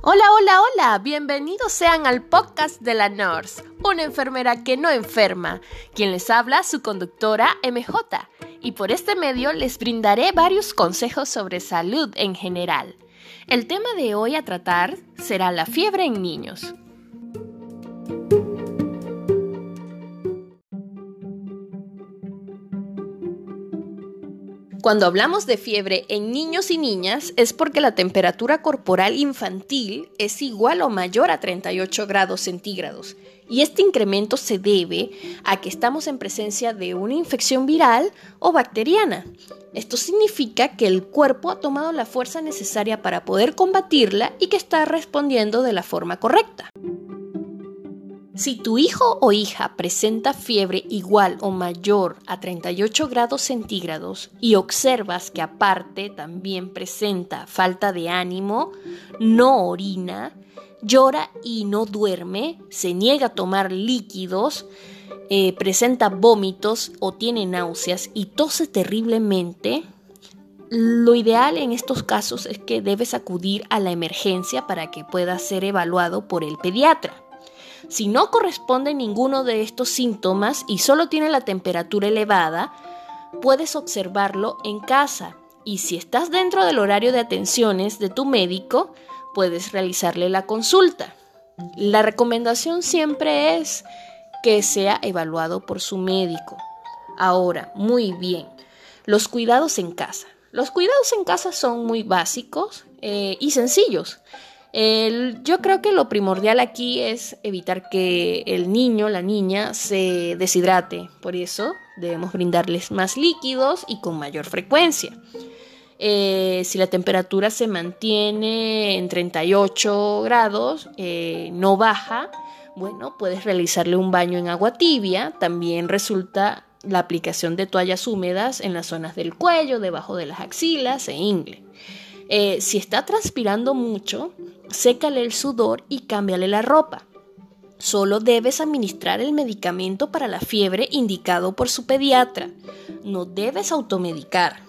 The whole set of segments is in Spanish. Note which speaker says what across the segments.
Speaker 1: Hola, hola, hola, bienvenidos sean al podcast de la NORS, una enfermera que no enferma, quien les habla su conductora MJ, y por este medio les brindaré varios consejos sobre salud en general. El tema de hoy a tratar será la fiebre en niños. Cuando hablamos de fiebre en niños y niñas es porque la temperatura corporal infantil es igual o mayor a 38 grados centígrados y este incremento se debe a que estamos en presencia de una infección viral o bacteriana. Esto significa que el cuerpo ha tomado la fuerza necesaria para poder combatirla y que está respondiendo de la forma correcta. Si tu hijo o hija presenta fiebre igual o mayor a 38 grados centígrados y observas que aparte también presenta falta de ánimo, no orina, llora y no duerme, se niega a tomar líquidos, eh, presenta vómitos o tiene náuseas y tose terriblemente, lo ideal en estos casos es que debes acudir a la emergencia para que pueda ser evaluado por el pediatra. Si no corresponde ninguno de estos síntomas y solo tiene la temperatura elevada, puedes observarlo en casa y si estás dentro del horario de atenciones de tu médico, puedes realizarle la consulta. La recomendación siempre es que sea evaluado por su médico. Ahora, muy bien, los cuidados en casa. Los cuidados en casa son muy básicos eh, y sencillos yo creo que lo primordial aquí es evitar que el niño, la niña, se deshidrate. Por eso debemos brindarles más líquidos y con mayor frecuencia. Eh, si la temperatura se mantiene en 38 grados, eh, no baja, bueno, puedes realizarle un baño en agua tibia. También resulta la aplicación de toallas húmedas en las zonas del cuello, debajo de las axilas e ingle. Eh, si está transpirando mucho, sécale el sudor y cámbiale la ropa. Solo debes administrar el medicamento para la fiebre indicado por su pediatra. No debes automedicar.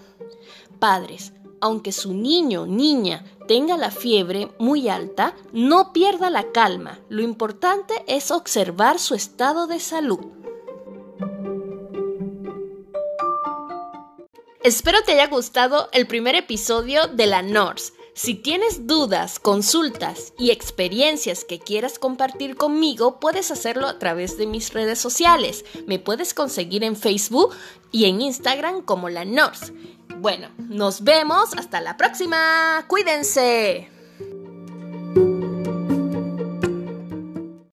Speaker 1: Padres, aunque su niño, niña, tenga la fiebre muy alta, no pierda la calma. Lo importante es observar su estado de salud. Espero te haya gustado el primer episodio de la NORS. Si tienes dudas, consultas y experiencias que quieras compartir conmigo, puedes hacerlo a través de mis redes sociales. Me puedes conseguir en Facebook y en Instagram como la NORS. Bueno, nos vemos hasta la próxima. Cuídense.